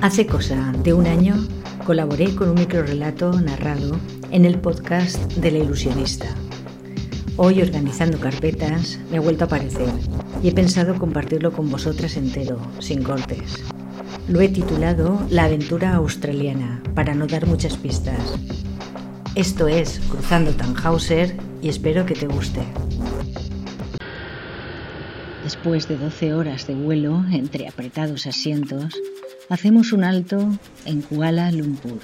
Hace cosa de un año colaboré con un microrelato narrado en el podcast de La Ilusionista. Hoy, organizando carpetas, me ha vuelto a aparecer y he pensado compartirlo con vosotras entero, sin cortes. Lo he titulado La aventura australiana, para no dar muchas pistas. Esto es Cruzando Tannhauser y espero que te guste. Después de 12 horas de vuelo entre apretados asientos, hacemos un alto en Kuala Lumpur.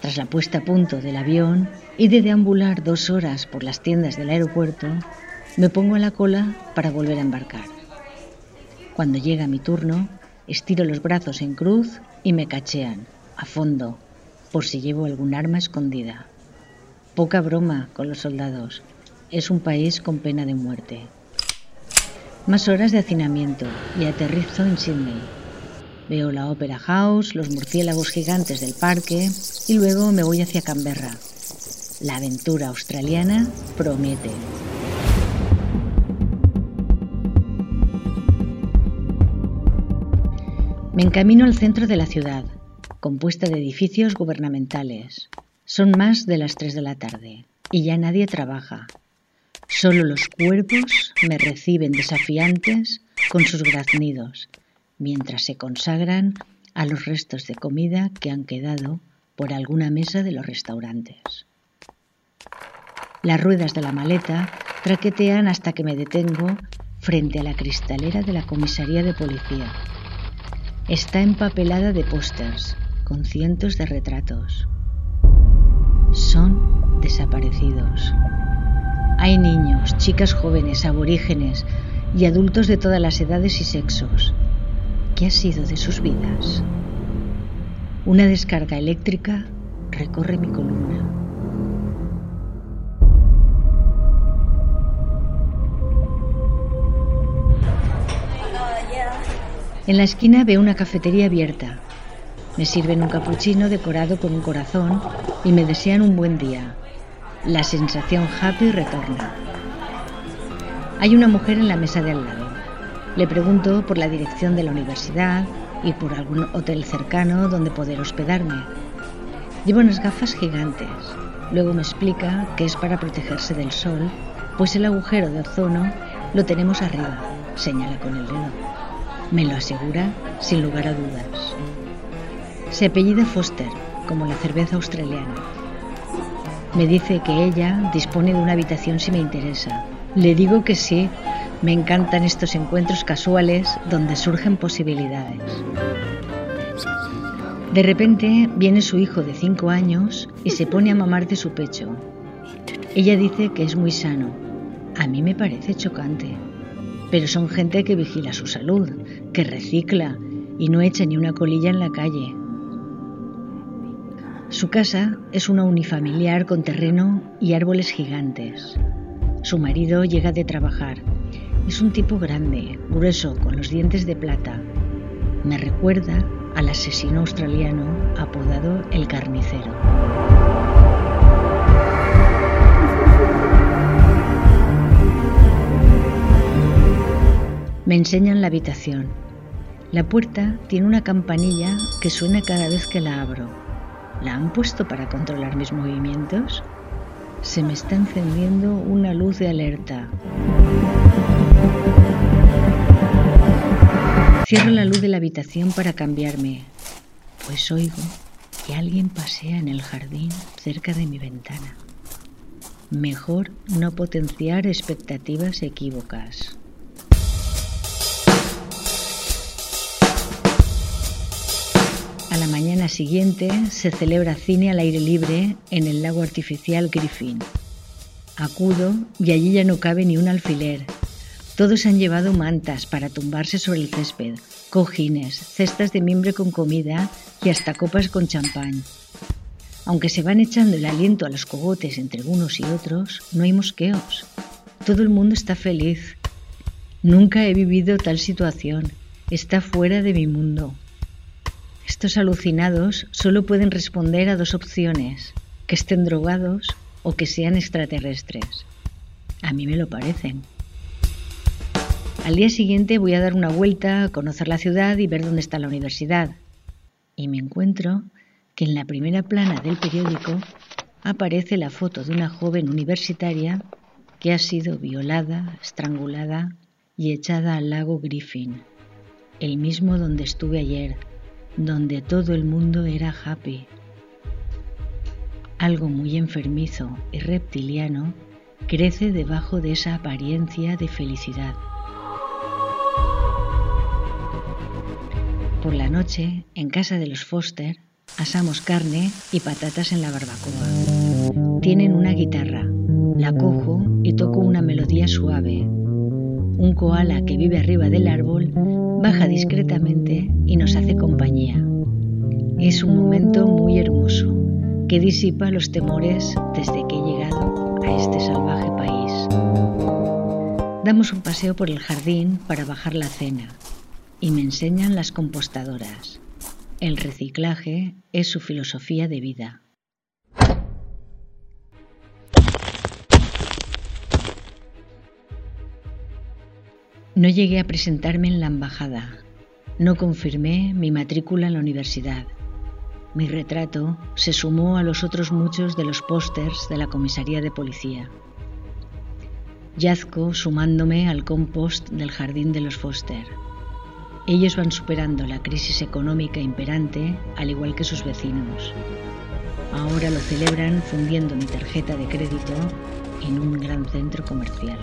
Tras la puesta a punto del avión y de deambular dos horas por las tiendas del aeropuerto, me pongo a la cola para volver a embarcar. Cuando llega mi turno, estiro los brazos en cruz y me cachean, a fondo, por si llevo algún arma escondida. Poca broma con los soldados. Es un país con pena de muerte. Más horas de hacinamiento y aterrizo en Sydney, Veo la Opera House, los murciélagos gigantes del parque y luego me voy hacia Canberra. La aventura australiana promete. Me encamino al centro de la ciudad, compuesta de edificios gubernamentales. Son más de las 3 de la tarde y ya nadie trabaja. Solo los cuerpos me reciben desafiantes con sus graznidos mientras se consagran a los restos de comida que han quedado por alguna mesa de los restaurantes. Las ruedas de la maleta traquetean hasta que me detengo frente a la cristalera de la comisaría de policía. Está empapelada de pósters con cientos de retratos. Son desaparecidos. Hay niños, chicas jóvenes, aborígenes y adultos de todas las edades y sexos ¿Qué ha sido de sus vidas? Una descarga eléctrica recorre mi columna. En la esquina veo una cafetería abierta. Me sirven un capuchino decorado con un corazón y me desean un buen día. La sensación happy retorna. Hay una mujer en la mesa de al lado. Le pregunto por la dirección de la universidad y por algún hotel cercano donde poder hospedarme. Llevo unas gafas gigantes. Luego me explica que es para protegerse del sol, pues el agujero de ozono lo tenemos arriba, señala con el dedo. Me lo asegura sin lugar a dudas. Se apellida Foster, como la cerveza australiana. Me dice que ella dispone de una habitación si me interesa. Le digo que sí, me encantan estos encuentros casuales donde surgen posibilidades. De repente viene su hijo de 5 años y se pone a mamar de su pecho. Ella dice que es muy sano. A mí me parece chocante. Pero son gente que vigila su salud, que recicla y no echa ni una colilla en la calle. Su casa es una unifamiliar con terreno y árboles gigantes. Su marido llega de trabajar es un tipo grande, grueso, con los dientes de plata. Me recuerda al asesino australiano apodado el carnicero. Me enseñan la habitación. La puerta tiene una campanilla que suena cada vez que la abro. ¿La han puesto para controlar mis movimientos? Se me está encendiendo una luz de alerta. Cierro la luz de la habitación para cambiarme, pues oigo que alguien pasea en el jardín cerca de mi ventana. Mejor no potenciar expectativas equívocas. La siguiente se celebra cine al aire libre en el lago artificial Griffin. Acudo y allí ya no cabe ni un alfiler, todos han llevado mantas para tumbarse sobre el césped, cojines, cestas de mimbre con comida y hasta copas con champán. Aunque se van echando el aliento a los cogotes entre unos y otros, no hay mosqueos. Todo el mundo está feliz. Nunca he vivido tal situación. Está fuera de mi mundo. Estos alucinados solo pueden responder a dos opciones, que estén drogados o que sean extraterrestres. A mí me lo parecen. Al día siguiente voy a dar una vuelta, conocer la ciudad y ver dónde está la universidad. y me encuentro que en la primera plana del periódico aparece la foto de una joven universitaria que ha sido violada, estrangulada y echada al lago Griffin, el mismo donde estuve ayer, donde todo el mundo era happy. Algo muy enfermizo y reptiliano crece debajo de esa apariencia de felicidad. Por la noche, en casa de los Foster, asamos carne y patatas en la barbacoa. Tienen una guitarra, la cojo y toco una melodía suave. Un koala que vive arriba del árbol baja discretamente y nos hace compañía. Es un momento muy hermoso que disipa los temores desde que he llegado a este salvaje país. Damos un paseo por el jardín para bajar la cena y me enseñan las compostadoras. El reciclaje es su filosofía de vida. No llegué a presentarme en la embajada. No confirmé mi matrícula en la universidad. Mi retrato se sumó a los otros muchos de los pósters de la comisaría de policía. Yazco sumándome al compost del jardín de los Foster. Ellos van superando la crisis económica imperante al igual que sus vecinos. Ahora lo celebran fundiendo mi tarjeta de crédito en un gran centro comercial.